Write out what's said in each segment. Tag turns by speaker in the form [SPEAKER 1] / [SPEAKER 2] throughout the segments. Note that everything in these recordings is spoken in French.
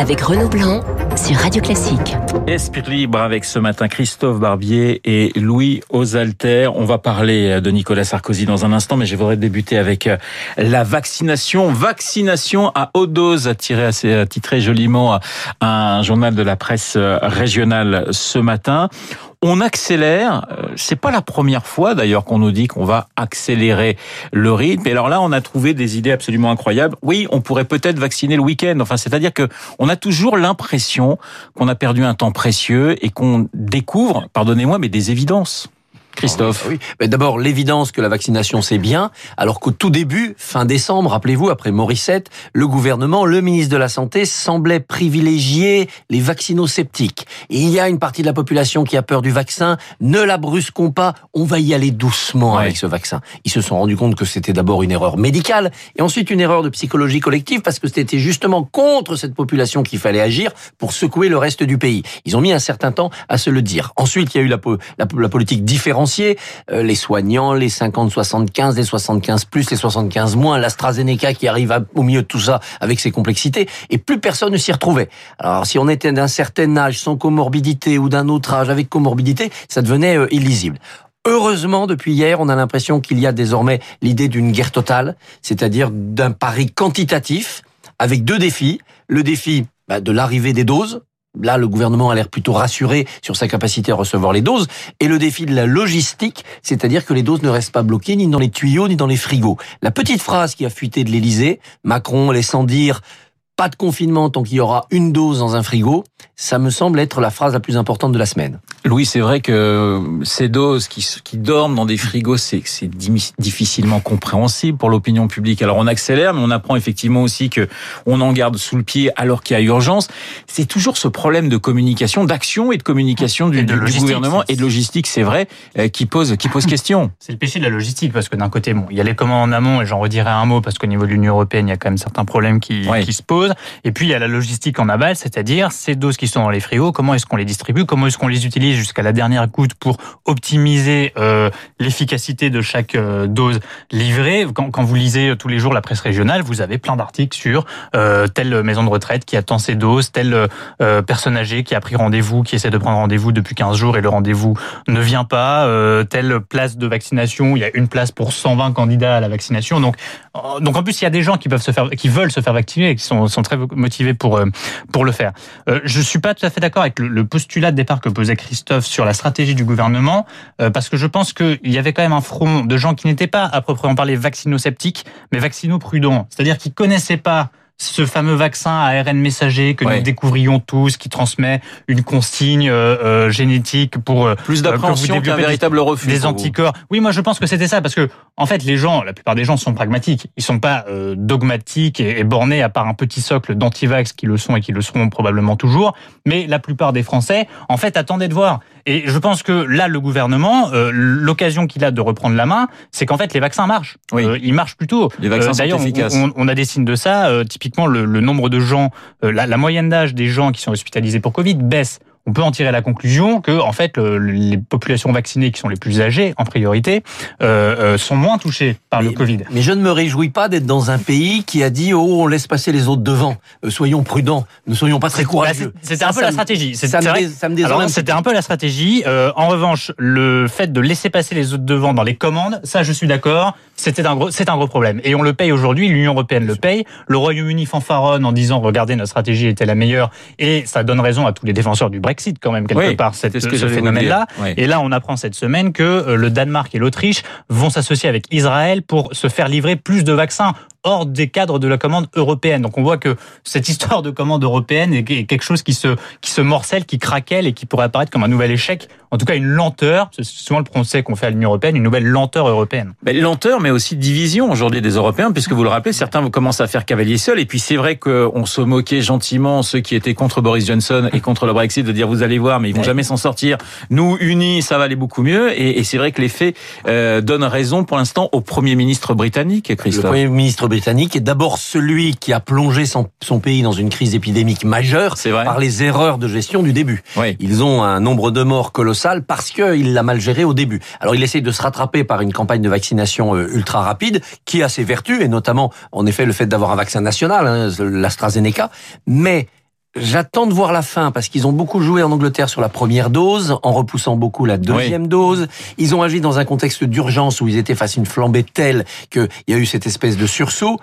[SPEAKER 1] avec Renaud Blanc sur Radio Classique.
[SPEAKER 2] Esprit libre avec ce matin Christophe Barbier et Louis Osalter. On va parler de Nicolas Sarkozy dans un instant, mais je voudrais débuter avec euh, la vaccination. Vaccination à haute dose, a tiré assez titré joliment un journal de la presse euh, régionale ce matin. On accélère. Euh, c'est pas la première fois d'ailleurs qu'on nous dit qu'on va accélérer le rythme. Et alors là, on a trouvé des idées absolument incroyables. Oui, on pourrait peut-être vacciner le week-end. Enfin, c'est-à-dire que on a toujours l'impression qu'on a perdu un temps précieux et qu'on découvre, pardonnez-moi, mais des évidences. Christophe.
[SPEAKER 3] Oui, mais d'abord l'évidence que la vaccination c'est bien, alors qu'au tout début, fin décembre, rappelez-vous, après Morissette, le gouvernement, le ministre de la Santé semblait privilégier les vaccinosceptiques. il y a une partie de la population qui a peur du vaccin, ne la brusquons pas, on va y aller doucement avec ce vaccin. Ils se sont rendus compte que c'était d'abord une erreur médicale et ensuite une erreur de psychologie collective parce que c'était justement contre cette population qu'il fallait agir pour secouer le reste du pays. Ils ont mis un certain temps à se le dire. Ensuite, il y a eu la, la, la politique différente euh, les soignants, les 50-75, les 75 plus, les 75 moins, l'AstraZeneca qui arrive au milieu de tout ça avec ses complexités, et plus personne ne s'y retrouvait. Alors si on était d'un certain âge, sans comorbidité, ou d'un autre âge avec comorbidité, ça devenait euh, illisible. Heureusement, depuis hier, on a l'impression qu'il y a désormais l'idée d'une guerre totale, c'est-à-dire d'un pari quantitatif, avec deux défis. Le défi bah, de l'arrivée des doses, Là, le gouvernement a l'air plutôt rassuré sur sa capacité à recevoir les doses. Et le défi de la logistique, c'est-à-dire que les doses ne restent pas bloquées ni dans les tuyaux ni dans les frigos. La petite phrase qui a fuité de l'Élysée, Macron laissant dire pas de confinement tant qu'il y aura une dose dans un frigo, ça me semble être la phrase la plus importante de la semaine.
[SPEAKER 2] Louis, c'est vrai que ces doses qui, qui dorment dans des frigos, c'est difficilement compréhensible pour l'opinion publique. Alors on accélère, mais on apprend effectivement aussi que on en garde sous le pied alors qu'il y a urgence. C'est toujours ce problème de communication, d'action et de communication du, gouvernement et de logistique, c'est vrai, euh, qui pose qui pose question.
[SPEAKER 4] C'est le péché de la logistique parce que d'un côté, bon, il y a les commandes en amont et j'en redirai un mot parce qu'au niveau de l'Union européenne, il y a quand même certains problèmes qui, qui se posent. Et puis il y a la logistique en aval, c'est-à-dire ces doses qui sont dans les frigos, comment est-ce qu'on les distribue, comment est-ce qu'on les utilise jusqu'à la dernière goutte pour optimiser euh, l'efficacité de chaque euh, dose livrée. Quand, vous lisez tous les jours la presse régionale, vous avez plein d'articles sur euh, telle maison de retraite qui attend ses doses, telle euh, personne âgée qui a pris rendez-vous, qui essaie de prendre rendez-vous depuis 15 jours et le rendez-vous ne vient pas, euh, telle place de vaccination, il y a une place pour 120 candidats à la vaccination. Donc, donc en plus il y a des gens qui peuvent se faire, qui veulent se faire vacciner et qui sont, sont très motivés pour euh, pour le faire. Euh, je suis pas tout à fait d'accord avec le, postulat de départ que posait Christophe sur la stratégie du gouvernement, euh, parce que je pense qu'il y avait quand même un front de gens qui n'étaient pas à proprement parler vaccinosceptiques, mais vaccinaux-prudents, c'est-à-dire qui connaissaient pas ce fameux vaccin à ARN messager que nous découvrions tous, qui transmet une consigne euh, euh génétique pour
[SPEAKER 2] euh, plus d'appréhension qu'un véritable refus
[SPEAKER 4] des anticorps. Oui, moi je pense que c'était ça parce que en fait les gens, la plupart des gens sont pragmatiques, ils sont pas euh, dogmatiques et, et, bornés à part un petit socle d'antivax qui le sont et qui le seront probablement toujours, mais la plupart des Français en fait attendaient de voir. Et je pense que là le gouvernement, l'occasion qu'il a de reprendre la main, c'est qu'en fait les vaccins marchent. Oui. ils marchent plutôt.
[SPEAKER 2] Les vaccins sont efficaces.
[SPEAKER 4] On, on, a des signes de ça. typiquement le, nombre de gens, euh, la, la moyenne d'âge des gens qui sont hospitalisés pour Covid baisse on peut en tirer la conclusion que en fait les populations vaccinées qui sont les plus âgées en priorité euh, euh, sont moins touchées par le Covid.
[SPEAKER 3] Mais je ne me réjouis pas d'être dans un pays qui a dit oh on laisse passer les autres devant, euh, soyons prudents, ne soyons pas très courageux.
[SPEAKER 4] C'était un peu la stratégie. Ça, me, C'était un peu la stratégie. en revanche, le fait de laisser passer les autres devant dans les commandes, ça je suis d'accord, c'était un gros, c'est un gros problème. Et on le paye aujourd'hui. L'Union européenne le paye. Le Royaume-Uni fanfaronne en disant regardez notre stratégie était la meilleure et ça donne raison à tous les défenseurs du Brexit Brexit quand même quelque part cette, ce, ce phénomène-là. Et là, on apprend cette semaine que euh, le Danemark et l'Autriche vont s'associer avec Israël pour se faire livrer plus de vaccins hors des cadres de la commande européenne. Donc on voit que cette histoire de commande européenne est quelque chose qui se, qui se morcelle, qui craquelle et qui pourrait apparaître comme un nouvel échec. En tout cas, une lenteur, c'est souvent le procès qu'on fait à l'Union européenne, une nouvelle lenteur européenne.
[SPEAKER 2] Mais lenteur, mais aussi division aujourd'hui des Européens, puisque vous le rappelez, certains commencent à faire cavalier seul. Et puis c'est vrai qu'on se moquait gentiment, ceux qui étaient contre Boris Johnson et contre le Brexit, de dire vous allez voir, mais ils vont jamais s'en sortir. Nous, unis, ça va aller beaucoup mieux. Et, et c'est vrai que les faits euh, donnent raison pour l'instant au Premier ministre britannique, Christophe. Le
[SPEAKER 3] Premier ministre britannique est d'abord celui qui a plongé son, pays dans une crise épidémique majeure par les erreurs de gestion du début. Ils ont un nombre de morts colossal parce qu'il l'a mal géré au début. Alors il essaye de se rattraper par une campagne de vaccination euh, ultra rapide qui a ses vertus, et notamment en effet le fait d'avoir un vaccin national, hein, l'AstraZeneca, mais J'attends de voir la fin parce qu'ils ont beaucoup joué en Angleterre sur la première dose, en repoussant beaucoup la deuxième dose. Ils ont agi dans un contexte d'urgence où ils étaient face à une flambée telle qu'il y a eu cette espèce de sursaut.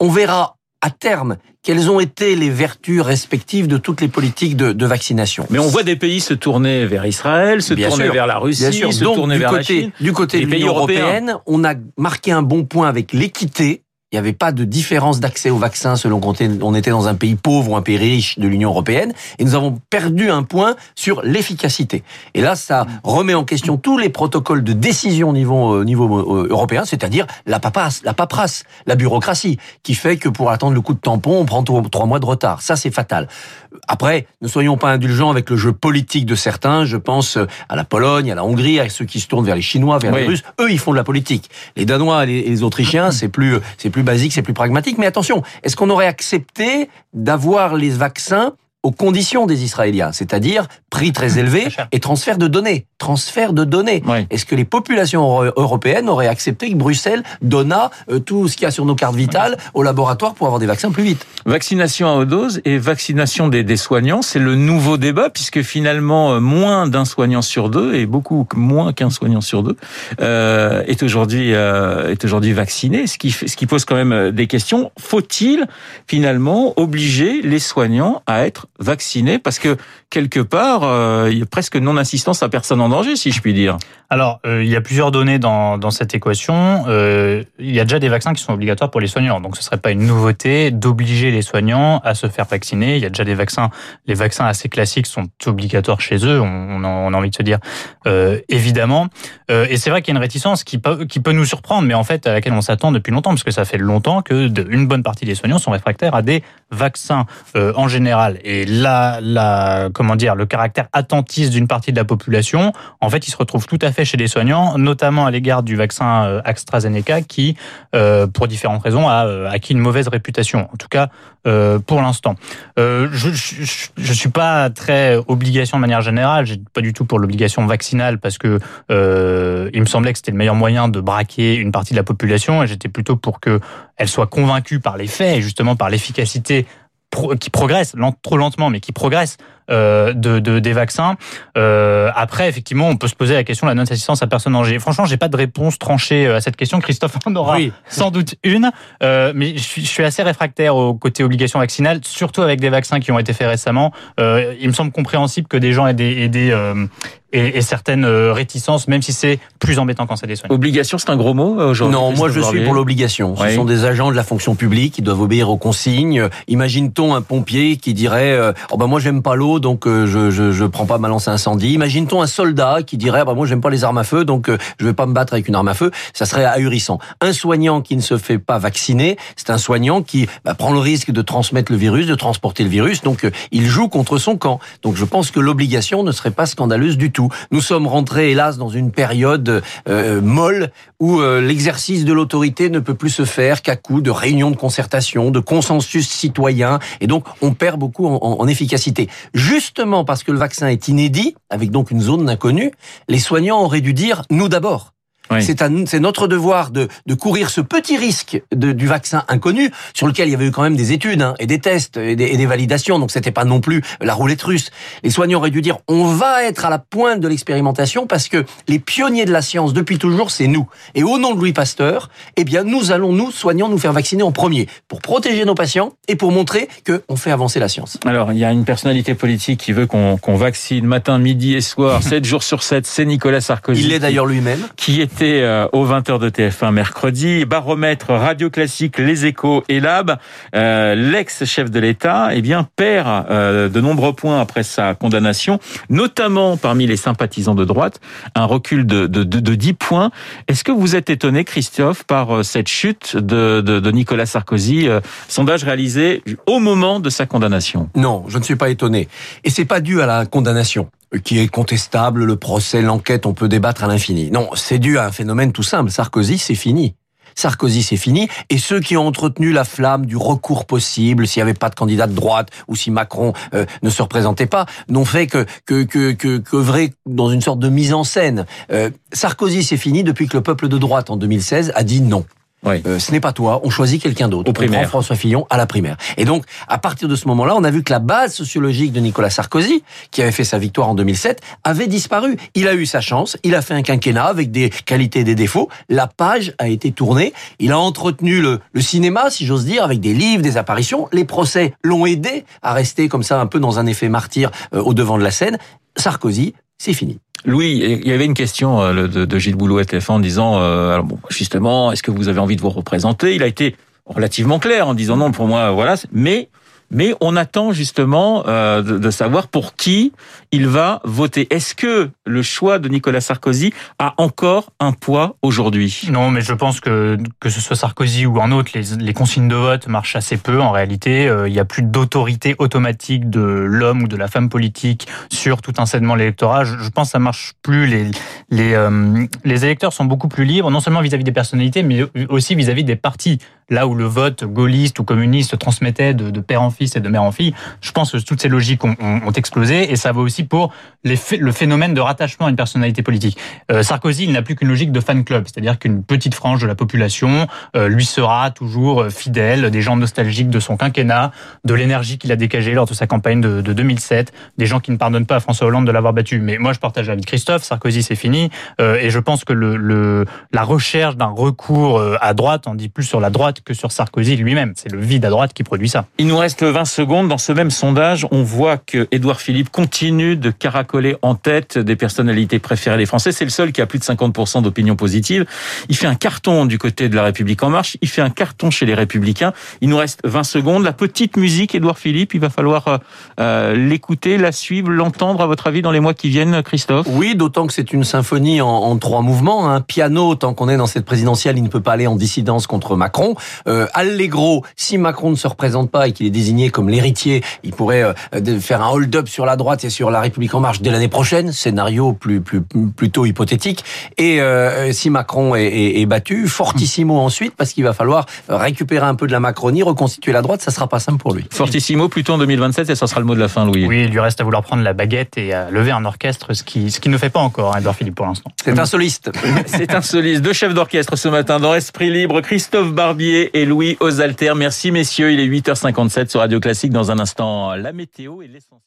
[SPEAKER 3] On verra à terme quelles ont été les vertus respectives de toutes les politiques de, vaccination.
[SPEAKER 2] Mais on voit des pays se tourner vers Israël, se tourner vers la Russie, se tourner vers
[SPEAKER 3] la
[SPEAKER 2] Chine.
[SPEAKER 3] Du côté de l'Union européenne, on a marqué un bon point avec l'équité il n'y avait pas de différence d'accès au vaccin selon qu'on on était dans un pays pauvre ou un pays riche de l'Union européenne. Et nous avons perdu un point sur l'efficacité. Et là, ça remet en question tous les protocoles de décision au niveau, euh, niveau euh, européen, c'est-à-dire la paperasse, la paperasse, la bureaucratie, qui fait que pour attendre le coup de tampon, on prend trois mois de retard. Ça, c'est fatal. Après, ne soyons pas indulgents avec le jeu politique de certains. Je pense à la Pologne, à la Hongrie, à ceux qui se tournent vers les Chinois, vers les Russes. Eux, ils font de la politique. Les Danois et les, Autrichiens, c'est plus, c'est plus plus basique, c'est plus pragmatique. Mais attention, est-ce qu'on aurait accepté d'avoir les vaccins aux conditions des Israéliens, c'est-à-dire prix très élevé et transfert de données. Transfert de données. Est-ce que les populations européennes auraient accepté que Bruxelles donnât euh, tout ce qu'il y a sur nos cartes vitales au laboratoire pour avoir des vaccins plus vite?
[SPEAKER 2] Vaccination à haute dose et vaccination des, soignants, c'est le nouveau débat puisque finalement euh, moins d'un soignant sur deux et beaucoup moins qu'un soignant sur deux euh, est aujourd'hui est aujourd'hui vacciné, ce qui ce qui pose quand même des questions. Faut-il finalement obliger les soignants à être vaccinés parce que quelque part, euh, il y a presque non-assistance à personne en danger, si je puis dire.
[SPEAKER 4] Alors, euh, il y a plusieurs données dans, dans cette équation. Euh, il y a déjà des vaccins qui sont obligatoires pour les soignants, donc ce serait pas une nouveauté d'obliger les soignants à se faire vacciner. Il y a déjà des vaccins, les vaccins assez classiques sont obligatoires chez eux. On, on a envie de se dire évidemment. et c'est vrai qu'il y a une réticence qui peut, qui peut nous surprendre, mais en fait à laquelle on s'attend depuis longtemps, parce que ça fait longtemps que une bonne partie des soignants sont réfractaires à des vaccins en général. Et la, la, comment dire, le caractère attentiste d'une partie de la population, en fait, il se retrouve tout à fait chez les soignants, notamment à l'égard du vaccin euh, AstraZeneca, qui, euh, pour différentes raisons, a euh, acquis une mauvaise réputation. En tout cas, pour l'instant. je, je, suis pas très obligation de manière générale. J'ai pas du tout pour l'obligation vaccinale parce que il me semblait que c'était le meilleur moyen de braquer une partie de la population et j'étais plutôt pour que elle soit convaincue par les faits et justement par l'efficacité qui progresse, trop lentement, mais qui progresse euh, de, de, des vaccins. Euh, après, effectivement, on peut se poser la question de la non-assistance à personne âgée. Franchement, j'ai pas de réponse tranchée euh, à cette question. Christophe en aura sans doute une, euh, mais je suis, je suis, assez réfractaire au côté obligation vaccinale, surtout avec des vaccins qui ont été faits récemment. Euh, il me semble compréhensible que des gens aient des, aient des euh, et, et, certaines réticences, même si c'est plus embêtant quand c'est des soins.
[SPEAKER 2] Obligation, c'est un gros mot aujourd'hui.
[SPEAKER 3] Non, moi je suis pour l'obligation. Ce sont des agents de la fonction publique qui doivent obéir aux consignes. Imagine-t-on un pompier qui dirait "Oh ben moi j'aime pas l'eau, donc euh, je, je, je prends pas ma lance incendie. Imagine-t-on un soldat qui dirait bah moi j'aime pas les armes à feu donc euh, je vais pas me battre avec une arme à feu. Ça serait ahurissant. Un soignant qui ne se fait pas vacciner, c'est un soignant qui bah, prend le risque de transmettre le virus, de transporter le virus. Donc euh, il joue contre son camp. Donc je pense que l'obligation ne serait pas scandaleuse du tout. Nous sommes rentrés hélas dans une période molle où l'exercice de l'autorité ne peut plus se faire qu'à coup de réunions de concertation, de consensus citoyen, et donc on perd beaucoup en, en efficacité justement parce que le vaccin est inédit, avec donc une zone d'inconnu, les soignants auraient dû dire nous d'abord. C'est notre devoir de, de, courir ce petit risque de, du vaccin inconnu, sur lequel il y avait eu quand même des études hein, et des tests et des, et des validations, donc c'était pas non plus la roulette russe. Les soignants auraient dû dire on va être à la pointe de l'expérimentation parce que les pionniers de la science depuis toujours c'est nous. Et au nom de Louis Pasteur, eh bien nous allons nous soignants nous faire vacciner en premier pour protéger nos patients et pour montrer que on fait avancer la science.
[SPEAKER 2] Alors il y a une personnalité politique qui veut qu'on vaccine matin, midi et soir, 7 jours sur 7, c'est Nicolas Sarkozy.
[SPEAKER 3] Il l'est d'ailleurs lui-même.
[SPEAKER 2] Qui est euh, aux 20h de TF1 mercredi. Baromètre, Radio Classique, Les Échos et Lab. Euh, l'ex-chef de l'État eh bien, perd euh, de nombreux points après sa condamnation, notamment parmi les sympathisants de droite, un recul de, de, de, 10 points. Est-ce que vous êtes étonné, Christophe, par cette chute de, de, de Nicolas Sarkozy, sondage réalisé au moment de sa condamnation?
[SPEAKER 3] Non, je ne suis pas étonné. Et c'est pas dû à la condamnation qui est contestable, le procès, l'enquête, on peut débattre à l'infini. Non, c'est dû à un phénomène tout simple. Sarkozy, c'est fini. Sarkozy, c'est fini. Et ceux qui ont entretenu la flamme du recours possible, s'il n'y avait pas de candidat de droite ou si Macron euh, ne se représentait pas, n'ont fait que que que que, que vrai dans une sorte de mise en scène. Euh, Sarkozy, c'est fini depuis que le peuple de droite en 2016 a dit non. Euh, ce n'est pas toi, on choisit quelqu'un d'autre. On prend François Fillon à la primaire. Et donc, à partir de ce moment-là, on a vu que la base sociologique de Nicolas Sarkozy, qui avait fait sa victoire en 2007, avait disparu. Il a eu sa chance, il a fait un quinquennat avec des qualités et des défauts. La page a été tournée. Il a entretenu le, le cinéma, si j'ose dire, avec des livres, des apparitions. Les procès l'ont aidé à rester comme ça un peu dans un effet martyr euh, au devant de la scène. Sarkozy, c'est fini.
[SPEAKER 2] Louis, il y avait une question euh, de, Gilles Boulot à TF1 en disant, euh, bon, justement, est-ce que vous avez envie de vous représenter? Il a été relativement clair en disant non, pour moi, voilà. Mais mais on attend justement euh, de, savoir pour qui il va voter. Est-ce que le choix de Nicolas Sarkozy a encore un poids aujourd'hui?
[SPEAKER 4] Non, mais je pense que que ce soit Sarkozy ou un autre, les, consignes de vote marchent assez peu. En réalité, euh, il n'y a plus d'autorité automatique de l'homme ou de la femme politique sur tout un segment de l'électorat. Je, pense que ça marche plus. Euh, les électeurs sont beaucoup plus libres, non seulement vis-à-vis des personnalités, mais aussi vis-à-vis des partis. Là où le vote gaulliste ou communiste se transmettait de, de père en fils et de mère en fille, je pense que toutes ces logiques ont, ont, explosé et ça vaut aussi pour les, le phénomène de rattachement à une personnalité politique. Euh, Sarkozy, il n'a plus qu'une logique de fan club, c'est-à-dire qu'une petite frange de la population euh, lui sera toujours euh, fidèle, des gens nostalgiques de son quinquennat, de l'énergie qu'il a dégagée lors de sa campagne de, de, 2007, des gens qui ne pardonnent pas à François Hollande de l'avoir battu. Mais moi, je partage de Christophe, Sarkozy, c'est fini, euh, et je pense que le, le la recherche d'un recours à droite en dit plus sur la droite que sur Sarkozy lui-même. C'est le vide à droite qui produit ça.
[SPEAKER 2] Il nous reste 20 secondes. Dans ce même sondage, on voit que Édouard Philippe continue de caracoler en tête des personnalités préférées des Français. C'est le seul qui a plus de 50% d'opinion positive. Il fait un carton du côté de la République en marche. Il fait un carton chez les Républicains. Il nous reste 20 secondes. La petite musique, Édouard Philippe, il va falloir euh, euh, l'écouter, la suivre, l'entendre, à votre avis, dans les mois qui viennent, Christophe?
[SPEAKER 3] Oui, d'autant que c'est une symphonie en, en trois mouvements. Un piano, tant qu'on est dans cette présidentielle, il ne peut pas aller en dissidence contre Macron. Euh, Allegro, si Macron ne se représente pas et qu'il est désigné comme l'héritier, il pourrait euh, faire un hold-up sur la droite et sur la République en marche dès l'année prochaine. Scénario plus, plus plutôt hypothétique. Et euh, si Macron est, est, battu, fortissimo ensuite, parce qu'il va falloir récupérer un peu de la Macronie, reconstituer la droite. Ça sera pas simple pour lui.
[SPEAKER 2] Fortissimo plutôt en 2027 et ça sera le mot de la fin, Louis.
[SPEAKER 4] Oui, il lui reste à vouloir prendre la baguette et à lever un orchestre, ce qui ce qui ne fait pas encore Edouard Philippe pour l'instant.
[SPEAKER 3] C'est un soliste.
[SPEAKER 2] C'est un soliste. Deux chefs d'orchestre ce matin dans Esprit Libre, Christophe Barbier et Louis Osalter. Merci messieurs, il est 8h57 sur Radio Classique. Dans un instant, la météo et l'essentiel.